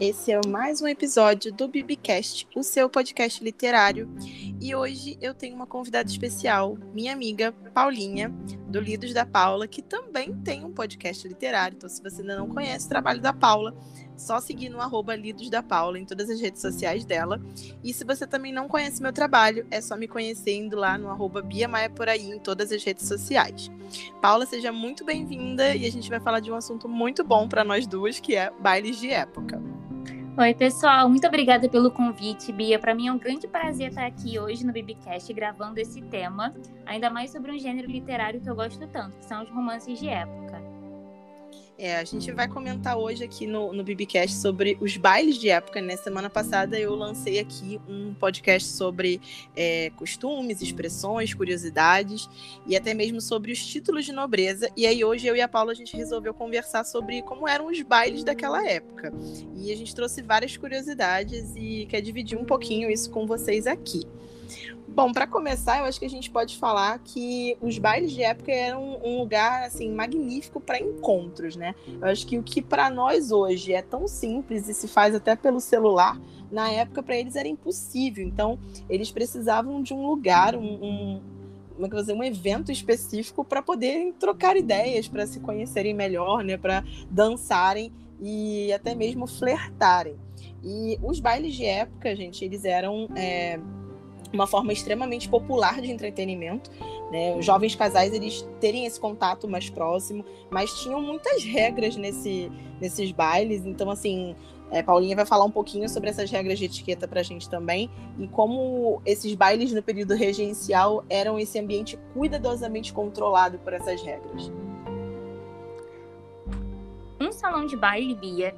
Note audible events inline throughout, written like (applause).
Esse é mais um episódio do Bibicast, o seu podcast literário. E hoje eu tenho uma convidada especial, minha amiga Paulinha, do Lidos da Paula, que também tem um podcast literário. Então, se você ainda não conhece o trabalho da Paula, só seguir no arroba Lidos da Paula em todas as redes sociais dela. E se você também não conhece meu trabalho, é só me conhecer indo lá no arroba Bia Maia por aí em todas as redes sociais. Paula, seja muito bem-vinda e a gente vai falar de um assunto muito bom para nós duas, que é bailes de época. Oi, pessoal, muito obrigada pelo convite, Bia. Para mim é um grande prazer estar aqui hoje no Bibicast gravando esse tema, ainda mais sobre um gênero literário que eu gosto tanto, que são os romances de época. É, a gente vai comentar hoje aqui no, no Bibicast sobre os bailes de época. Né? Semana passada eu lancei aqui um podcast sobre é, costumes, expressões, curiosidades e até mesmo sobre os títulos de nobreza. E aí hoje eu e a Paula a gente resolveu conversar sobre como eram os bailes daquela época. E a gente trouxe várias curiosidades e quer dividir um pouquinho isso com vocês aqui. Bom, para começar, eu acho que a gente pode falar que os bailes de época eram um lugar assim magnífico para encontros, né? Eu acho que o que para nós hoje é tão simples e se faz até pelo celular, na época para eles era impossível. Então, eles precisavam de um lugar, um, um como é que dizer, um evento específico para poderem trocar ideias, para se conhecerem melhor, né? Para dançarem e até mesmo flertarem. E os bailes de época, gente, eles eram é, uma forma extremamente popular de entretenimento. Né? Os jovens casais eles terem esse contato mais próximo, mas tinham muitas regras nesse, nesses bailes. Então, assim, é, Paulinha vai falar um pouquinho sobre essas regras de etiqueta para a gente também e como esses bailes no período regencial eram esse ambiente cuidadosamente controlado por essas regras. Um salão de baile, Bia,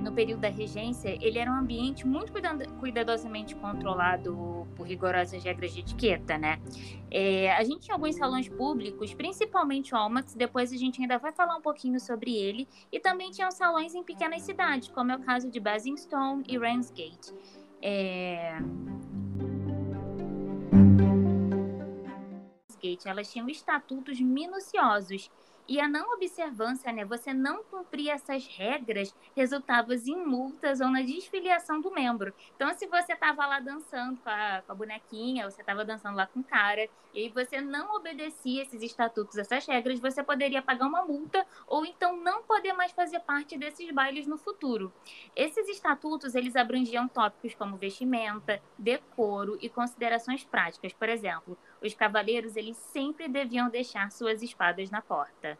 no período da regência, ele era um ambiente muito cuidadosamente controlado por rigorosas regras de etiqueta, né? É, a gente tinha alguns salões públicos, principalmente o Almax, depois a gente ainda vai falar um pouquinho sobre ele, e também tinham salões em pequenas cidades, como é o caso de Basingstoke e Ramsgate. É... Elas tinham estatutos minuciosos e a não observância, né, você não cumprir essas regras, resultava em multas ou na desfiliação do membro. Então, se você estava lá dançando com a, com a bonequinha, ou você estava dançando lá com o cara, e você não obedecia esses estatutos, essas regras, você poderia pagar uma multa ou então não poder mais fazer parte desses bailes no futuro. Esses estatutos, eles abrangiam tópicos como vestimenta, decoro e considerações práticas. Por exemplo, os cavaleiros eles sempre deviam deixar suas espadas na porta.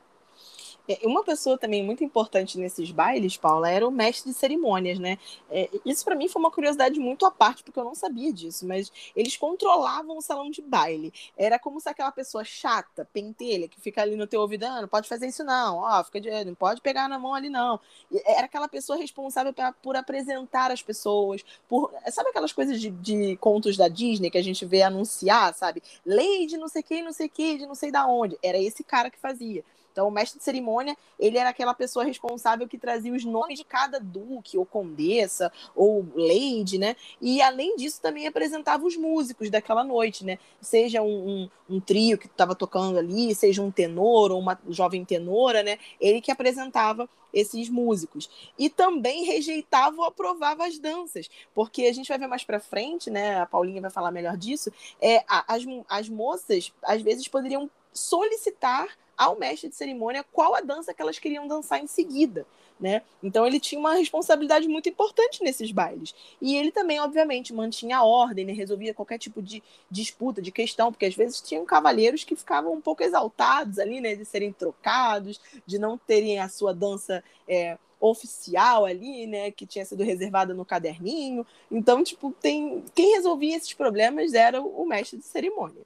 É, uma pessoa também muito importante nesses bailes, Paula, era o mestre de cerimônias, né? É, isso para mim foi uma curiosidade muito à parte, porque eu não sabia disso, mas eles controlavam o salão de baile. Era como se aquela pessoa chata, pentelha, que fica ali no teu ouvido, ah, não pode fazer isso não, ó, fica de, não pode pegar na mão ali não. Era aquela pessoa responsável pra, por apresentar as pessoas, por, sabe aquelas coisas de, de contos da Disney que a gente vê anunciar, sabe? Lei de não sei quem, não sei que, de não sei da onde. Era esse cara que fazia. Então, o mestre de cerimônia, ele era aquela pessoa responsável que trazia os nomes de cada duque, ou condessa, ou lady, né? E, além disso, também apresentava os músicos daquela noite, né? Seja um, um, um trio que estava tocando ali, seja um tenor ou uma jovem tenora, né? Ele que apresentava esses músicos. E também rejeitava ou aprovava as danças, porque a gente vai ver mais para frente, né? A Paulinha vai falar melhor disso. É, as, as moças, às vezes, poderiam solicitar ao mestre de cerimônia qual a dança que elas queriam dançar em seguida. Né? Então ele tinha uma responsabilidade muito importante nesses bailes. E ele também, obviamente, mantinha a ordem, né? resolvia qualquer tipo de disputa, de questão, porque às vezes tinham cavaleiros que ficavam um pouco exaltados ali, né? De serem trocados, de não terem a sua dança é, oficial ali, né? Que tinha sido reservada no caderninho. Então, tipo, tem quem resolvia esses problemas era o mestre de cerimônia.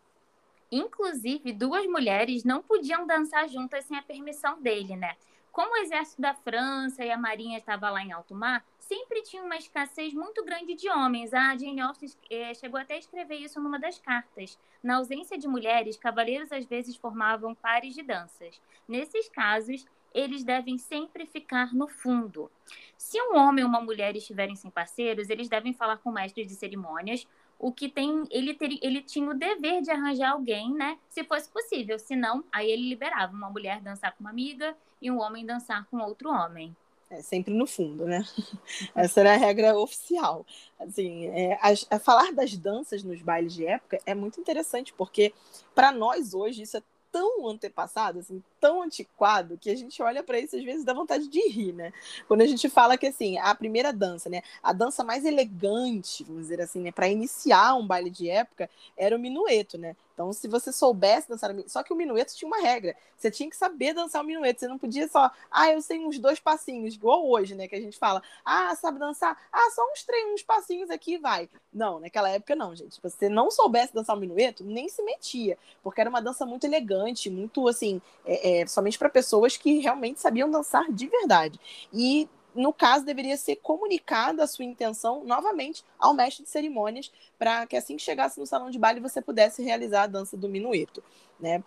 Inclusive, duas mulheres não podiam dançar juntas sem a permissão dele, né? Como o exército da França e a marinha estava lá em alto mar, sempre tinha uma escassez muito grande de homens. A Jane Austen eh, chegou até a escrever isso numa das cartas. Na ausência de mulheres, cavaleiros às vezes formavam pares de danças. Nesses casos, eles devem sempre ficar no fundo. Se um homem ou uma mulher estiverem sem parceiros, eles devem falar com o mestre de cerimônias o que tem, ele, ter, ele tinha o dever de arranjar alguém, né? Se fosse possível. Se não, aí ele liberava uma mulher dançar com uma amiga e um homem dançar com outro homem. É sempre no fundo, né? (laughs) Essa era a regra oficial. Assim, é, a, a falar das danças nos bailes de época é muito interessante, porque para nós hoje isso é tão antepassado, assim, tão antiquado, que a gente olha para isso às vezes dá vontade de rir, né? Quando a gente fala que assim, a primeira dança, né, a dança mais elegante, vamos dizer assim, né, para iniciar um baile de época, era o minueto, né? Então, se você soubesse dançar só que o minueto tinha uma regra. Você tinha que saber dançar o minueto. Você não podia só, ah, eu sei uns dois passinhos, igual hoje, né? Que a gente fala, ah, sabe dançar? Ah, só uns três, uns passinhos aqui vai. Não, naquela época não, gente. Se você não soubesse dançar o minueto, nem se metia. Porque era uma dança muito elegante, muito assim, é, é, somente para pessoas que realmente sabiam dançar de verdade. E no caso, deveria ser comunicada a sua intenção novamente ao mestre de cerimônias, para que assim que chegasse no salão de baile você pudesse realizar a dança do minueto, né?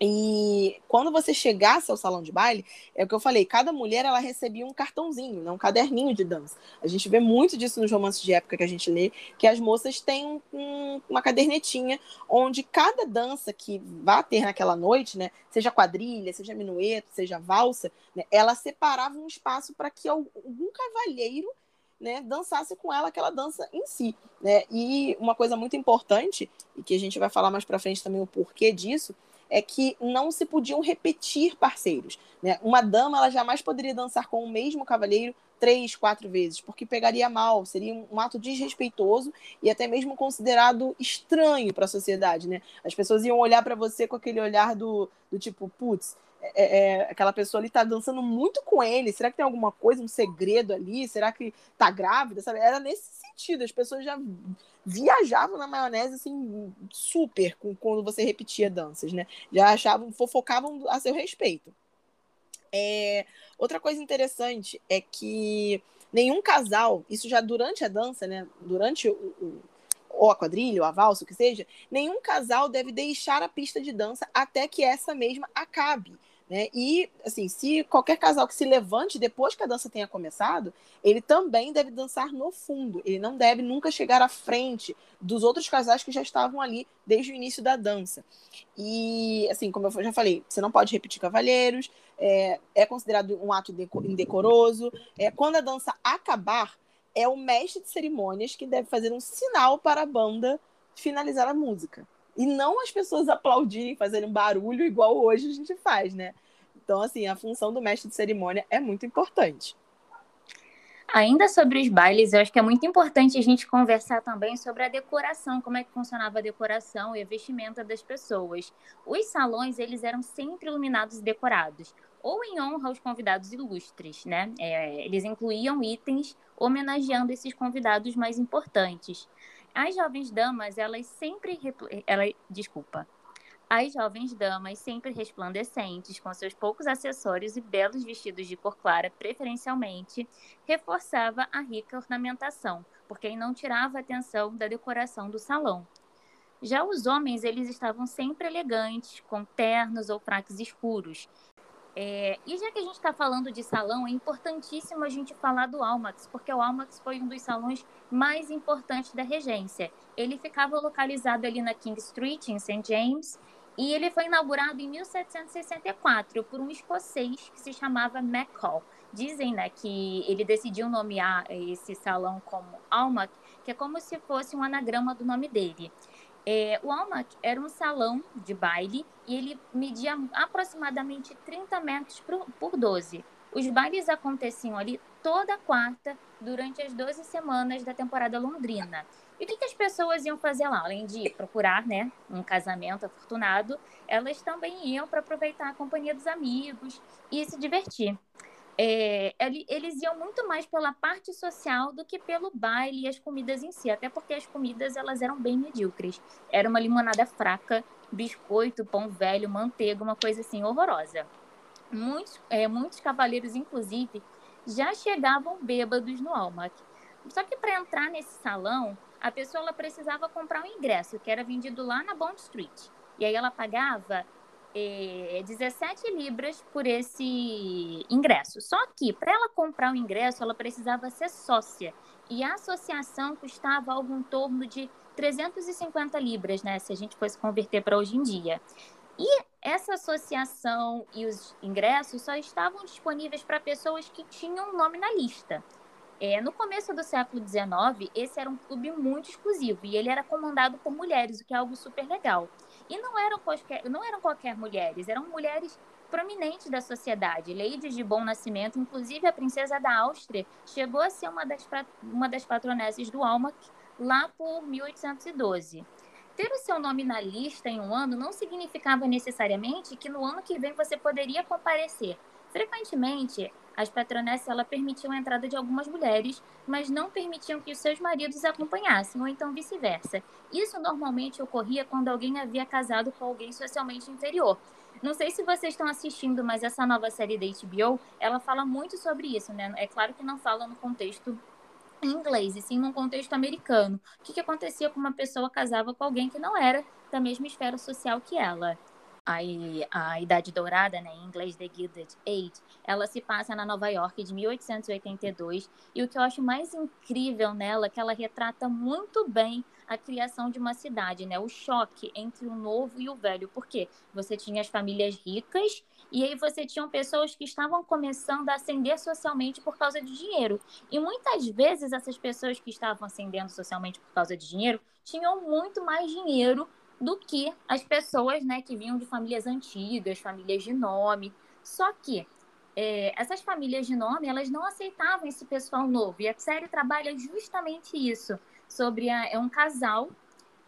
E quando você chegasse ao salão de baile, é o que eu falei, cada mulher ela recebia um cartãozinho, né, um caderninho de dança. A gente vê muito disso nos romances de época que a gente lê, que as moças têm um, uma cadernetinha onde cada dança que vá ter naquela noite, né, seja quadrilha, seja minueto, seja valsa, né, ela separava um espaço para que algum cavalheiro né, dançasse com ela aquela dança em si. Né? E uma coisa muito importante, e que a gente vai falar mais para frente também o porquê disso, é que não se podiam repetir parceiros. Né? Uma dama ela jamais poderia dançar com o mesmo cavalheiro três, quatro vezes, porque pegaria mal, seria um ato desrespeitoso e até mesmo considerado estranho para a sociedade. Né? As pessoas iam olhar para você com aquele olhar do, do tipo, putz, é, é, aquela pessoa ali está dançando muito com ele. Será que tem alguma coisa, um segredo ali? Será que está grávida? Sabe? Era nesse sentido. As pessoas já viajavam na maionese assim super com, quando você repetia danças, né? Já achavam, fofocavam a seu respeito. É, outra coisa interessante é que nenhum casal, isso já durante a dança, né? Durante o, o ou a quadrilha, ou a valsa, o que seja, nenhum casal deve deixar a pista de dança até que essa mesma acabe. Né? E, assim, se qualquer casal que se levante depois que a dança tenha começado, ele também deve dançar no fundo. Ele não deve nunca chegar à frente dos outros casais que já estavam ali desde o início da dança. E, assim, como eu já falei, você não pode repetir cavalheiros, é, é considerado um ato indecoroso. É, quando a dança acabar, é o mestre de cerimônias que deve fazer um sinal para a banda finalizar a música e não as pessoas (laughs) aplaudirem, fazerem barulho igual hoje a gente faz, né? Então, assim, a função do mestre de cerimônia é muito importante. Ainda sobre os bailes, eu acho que é muito importante a gente conversar também sobre a decoração, como é que funcionava a decoração e a vestimenta das pessoas. Os salões, eles eram sempre iluminados e decorados, ou em honra aos convidados ilustres, né? É, eles incluíam itens homenageando esses convidados mais importantes. As jovens damas, elas sempre. Ela, desculpa. As jovens damas, sempre resplandecentes, com seus poucos acessórios e belos vestidos de cor clara, preferencialmente, reforçava a rica ornamentação, porque não tirava atenção da decoração do salão. Já os homens, eles estavam sempre elegantes, com ternos ou fraques escuros, é, e já que a gente está falando de salão, é importantíssimo a gente falar do Almax, porque o Almax foi um dos salões mais importantes da regência. Ele ficava localizado ali na King Street, em St. James, e ele foi inaugurado em 1764 por um escocês que se chamava McCall. Dizem né, que ele decidiu nomear esse salão como Almac, que é como se fosse um anagrama do nome dele. É, o Almac era um salão de baile e ele media aproximadamente 30 metros por, por 12. Os bailes aconteciam ali toda quarta durante as 12 semanas da temporada londrina. E o que, que, as pessoas iam fazer lá? Além de procurar né, um casamento afortunado, elas também iam para aproveitar a companhia dos amigos e se divertir é, eles iam muito mais pela parte social do que pelo baile e as comidas em si, até porque as comidas elas eram bem medíocres. Era uma limonada fraca, biscoito, pão velho, manteiga, uma coisa assim horrorosa. Muitos, é, muitos cavaleiros, inclusive, já chegavam bêbados no Almac. Só que para entrar nesse salão, a pessoa ela precisava comprar um ingresso, que era vendido lá na Bond Street. E aí ela pagava é, 17 libras por esse ingresso. Só que, para ela comprar o ingresso, ela precisava ser sócia. E a associação custava algo em torno de 350 libras, né? Se a gente fosse converter para hoje em dia. E essa associação e os ingressos só estavam disponíveis para pessoas que tinham nome na lista. É, no começo do século XIX, esse era um clube muito exclusivo e ele era comandado por mulheres, o que é algo super legal. E não eram qualquer, não eram qualquer mulheres, eram mulheres prominentes da sociedade, ladies de bom nascimento, inclusive a princesa da Áustria chegou a ser uma das, uma das patronesses do Almack lá por 1812. Ter o seu nome na lista em um ano não significava necessariamente que no ano que vem você poderia comparecer. Frequentemente, as patronesses ela permitiam a entrada de algumas mulheres, mas não permitiam que os seus maridos acompanhassem, ou então vice-versa. Isso normalmente ocorria quando alguém havia casado com alguém socialmente inferior. Não sei se vocês estão assistindo, mas essa nova série da HBO, ela fala muito sobre isso, né? É claro que não fala no contexto em inglês, e sim num contexto americano. O que, que acontecia com uma pessoa casava com alguém que não era da mesma esfera social que ela? A, Idade Dourada, né, em inglês The Gilded Age, ela se passa na Nova York de 1882 e o que eu acho mais incrível nela é que ela retrata muito bem a criação de uma cidade, né? O choque entre o novo e o velho, porque você tinha as famílias ricas e aí você tinha pessoas que estavam começando a ascender socialmente por causa de dinheiro. E muitas vezes essas pessoas que estavam ascendendo socialmente por causa de dinheiro tinham muito mais dinheiro do que as pessoas, né, que vinham de famílias antigas, famílias de nome. Só que é, essas famílias de nome, elas não aceitavam esse pessoal novo. E a série trabalha justamente isso, sobre a, é um casal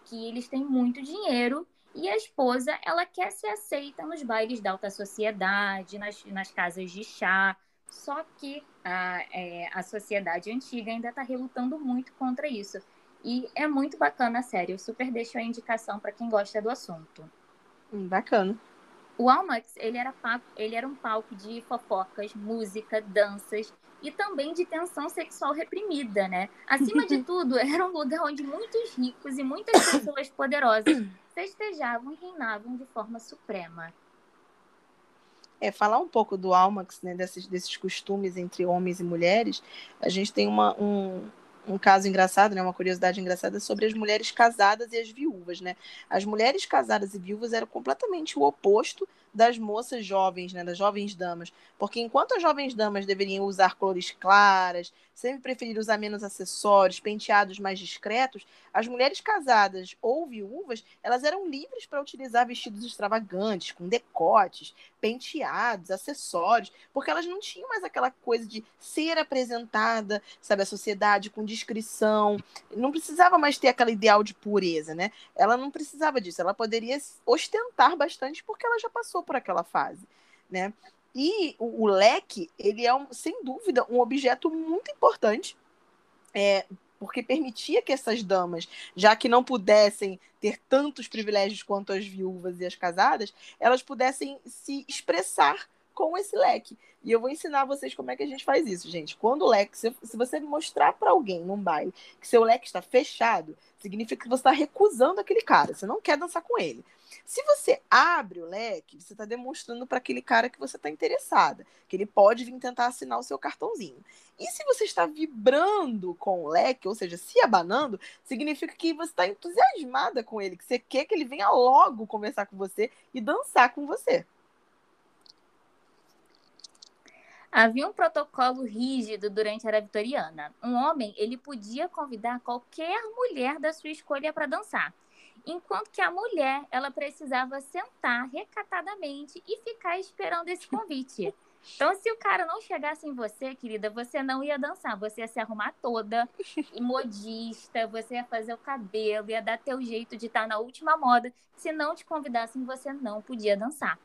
que eles têm muito dinheiro e a esposa, ela quer ser aceita nos bailes da alta sociedade, nas, nas casas de chá. Só que a, é, a sociedade antiga ainda está relutando muito contra isso. E é muito bacana a série. Eu super deixo a indicação para quem gosta do assunto. Hum, bacana. O Almax, ele era, ele era um palco de fofocas, música, danças e também de tensão sexual reprimida, né? Acima de (laughs) tudo, era um lugar onde muitos ricos e muitas pessoas poderosas (coughs) festejavam e reinavam de forma suprema. É, falar um pouco do Almax, né, desses, desses costumes entre homens e mulheres, a gente tem uma, um, um caso engraçado, né, uma curiosidade engraçada sobre as mulheres casadas e as viúvas, né? As mulheres casadas e viúvas eram completamente o oposto das moças jovens, né, das jovens damas, porque enquanto as jovens damas deveriam usar cores claras, sempre preferir usar menos acessórios, penteados mais discretos, as mulheres casadas ou viúvas, elas eram livres para utilizar vestidos extravagantes, com decotes, penteados, acessórios, porque elas não tinham mais aquela coisa de ser apresentada, sabe, à sociedade com discrição, não precisava mais ter aquela ideal de pureza, né? Ela não precisava disso, ela poderia ostentar bastante porque ela já passou por aquela fase, né? E o, o leque, ele é, um, sem dúvida, um objeto muito importante, é, porque permitia que essas damas, já que não pudessem ter tantos privilégios quanto as viúvas e as casadas, elas pudessem se expressar com esse leque. E eu vou ensinar vocês como é que a gente faz isso, gente. Quando o leque, se, se você mostrar para alguém num baile que seu leque está fechado, significa que você está recusando aquele cara, você não quer dançar com ele. Se você abre o leque, você está demonstrando para aquele cara que você está interessada, que ele pode vir tentar assinar o seu cartãozinho. E se você está vibrando com o leque, ou seja, se abanando, significa que você está entusiasmada com ele, que você quer que ele venha logo conversar com você e dançar com você. Havia um protocolo rígido durante a era vitoriana. Um homem, ele podia convidar qualquer mulher da sua escolha para dançar, enquanto que a mulher, ela precisava sentar recatadamente e ficar esperando esse convite. Então, se o cara não chegasse em você, querida, você não ia dançar, você ia se arrumar toda, modista, você ia fazer o cabelo, ia dar teu jeito de estar na última moda. Se não te convidassem, você não podia dançar.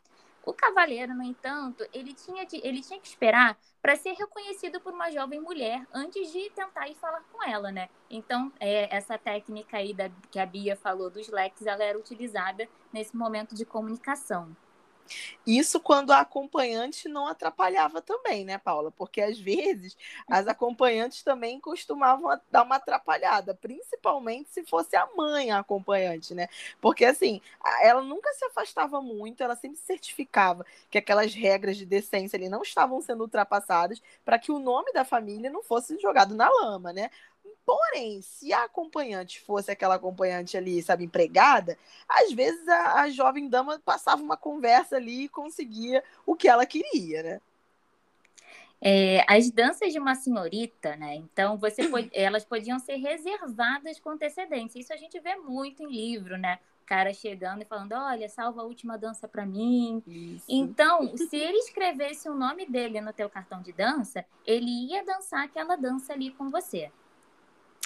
O cavaleiro, no entanto, ele tinha, de, ele tinha que esperar para ser reconhecido por uma jovem mulher antes de tentar ir falar com ela, né? Então, é, essa técnica aí da, que a Bia falou dos leques, ela era utilizada nesse momento de comunicação. Isso quando a acompanhante não atrapalhava também, né, Paula? Porque às vezes as acompanhantes também costumavam dar uma atrapalhada, principalmente se fosse a mãe a acompanhante, né? Porque assim, ela nunca se afastava muito, ela sempre certificava que aquelas regras de decência ali não estavam sendo ultrapassadas para que o nome da família não fosse jogado na lama, né? Porém, se a acompanhante fosse aquela acompanhante ali, sabe, empregada, às vezes a, a jovem dama passava uma conversa ali e conseguia o que ela queria, né? É, as danças de uma senhorita, né? Então, você pode, (clears throat) elas podiam ser reservadas com antecedência. Isso a gente vê muito em livro, né? O cara chegando e falando: Olha, salva a última dança para mim. Isso. Então, (laughs) se ele escrevesse o nome dele no teu cartão de dança, ele ia dançar aquela dança ali com você.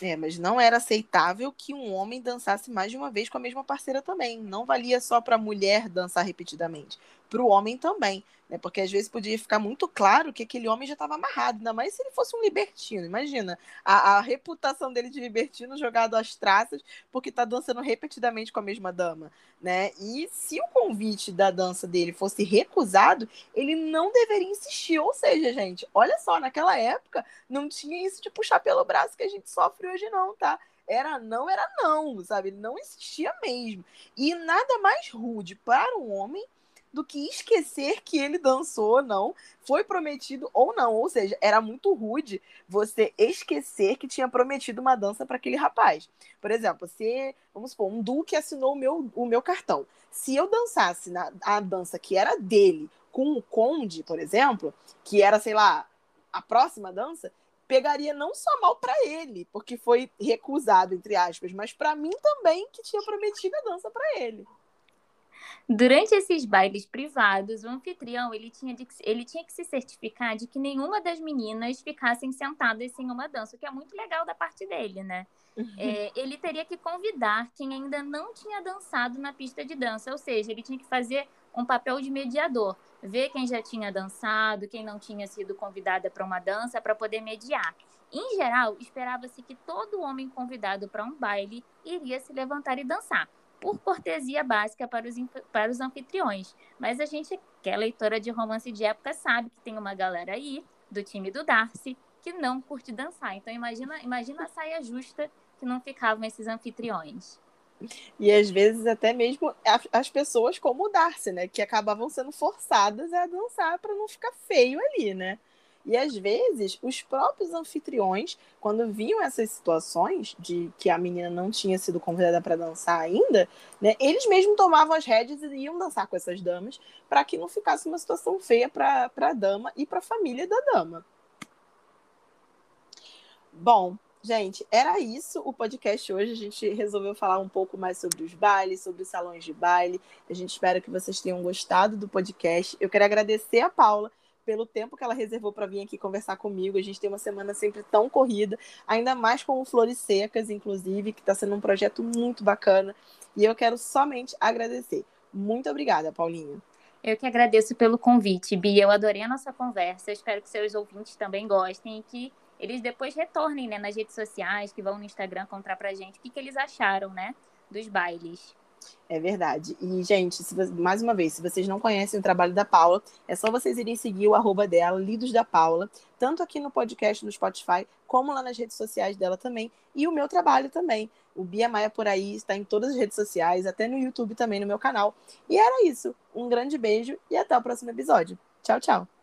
É, mas não era aceitável que um homem dançasse mais de uma vez com a mesma parceira também. Não valia só para mulher dançar repetidamente, para o homem também, né? Porque às vezes podia ficar muito claro que aquele homem já estava amarrado, ainda mais se ele fosse um libertino. Imagina a, a reputação dele de libertino jogado às traças porque está dançando repetidamente com a mesma dama, né? E se o convite da dança dele fosse recusado, ele não deveria insistir. Ou seja, gente, olha só, naquela época não tinha isso de puxar pelo braço que a gente sofre hoje, não, tá? Era não, era não, sabe? Ele não insistia mesmo. E nada mais rude para um homem do que esquecer que ele dançou ou não, foi prometido ou não. Ou seja, era muito rude você esquecer que tinha prometido uma dança para aquele rapaz. Por exemplo, se, vamos supor, um duque assinou o meu, o meu cartão. Se eu dançasse na, a dança que era dele com o conde, por exemplo, que era, sei lá, a próxima dança, pegaria não só mal para ele, porque foi recusado, entre aspas, mas para mim também, que tinha prometido a dança para ele. Durante esses bailes privados, o anfitrião ele tinha, de, ele tinha que se certificar de que nenhuma das meninas ficassem sentadas sem uma dança, o que é muito legal da parte dele, né? Uhum. É, ele teria que convidar quem ainda não tinha dançado na pista de dança, ou seja, ele tinha que fazer um papel de mediador, ver quem já tinha dançado, quem não tinha sido convidada para uma dança, para poder mediar. Em geral, esperava-se que todo homem convidado para um baile iria se levantar e dançar por cortesia básica para os, para os anfitriões. Mas a gente, que é leitora de romance de época, sabe que tem uma galera aí, do time do Darcy, que não curte dançar. Então imagina, imagina a saia justa que não ficavam esses anfitriões. E às vezes até mesmo as pessoas como o Darcy, né? Que acabavam sendo forçadas a dançar para não ficar feio ali, né? E às vezes, os próprios anfitriões, quando viam essas situações de que a menina não tinha sido convidada para dançar ainda, né, eles mesmos tomavam as rédeas e iam dançar com essas damas para que não ficasse uma situação feia para a dama e para a família da dama. Bom, gente, era isso o podcast hoje. A gente resolveu falar um pouco mais sobre os bailes, sobre os salões de baile. A gente espera que vocês tenham gostado do podcast. Eu quero agradecer a Paula pelo tempo que ela reservou para vir aqui conversar comigo. A gente tem uma semana sempre tão corrida, ainda mais com o Flores Secas, inclusive, que está sendo um projeto muito bacana. E eu quero somente agradecer. Muito obrigada, Paulinha. Eu que agradeço pelo convite, Bia. Eu adorei a nossa conversa. Eu espero que seus ouvintes também gostem e que eles depois retornem né, nas redes sociais, que vão no Instagram contar pra gente o que, que eles acharam, né, dos bailes. É verdade. E, gente, mais uma vez, se vocês não conhecem o trabalho da Paula, é só vocês irem seguir o arroba dela, Lidos da Paula, tanto aqui no podcast no Spotify, como lá nas redes sociais dela também, e o meu trabalho também. O Bia Maia por aí está em todas as redes sociais, até no YouTube também, no meu canal. E era isso. Um grande beijo e até o próximo episódio. Tchau, tchau.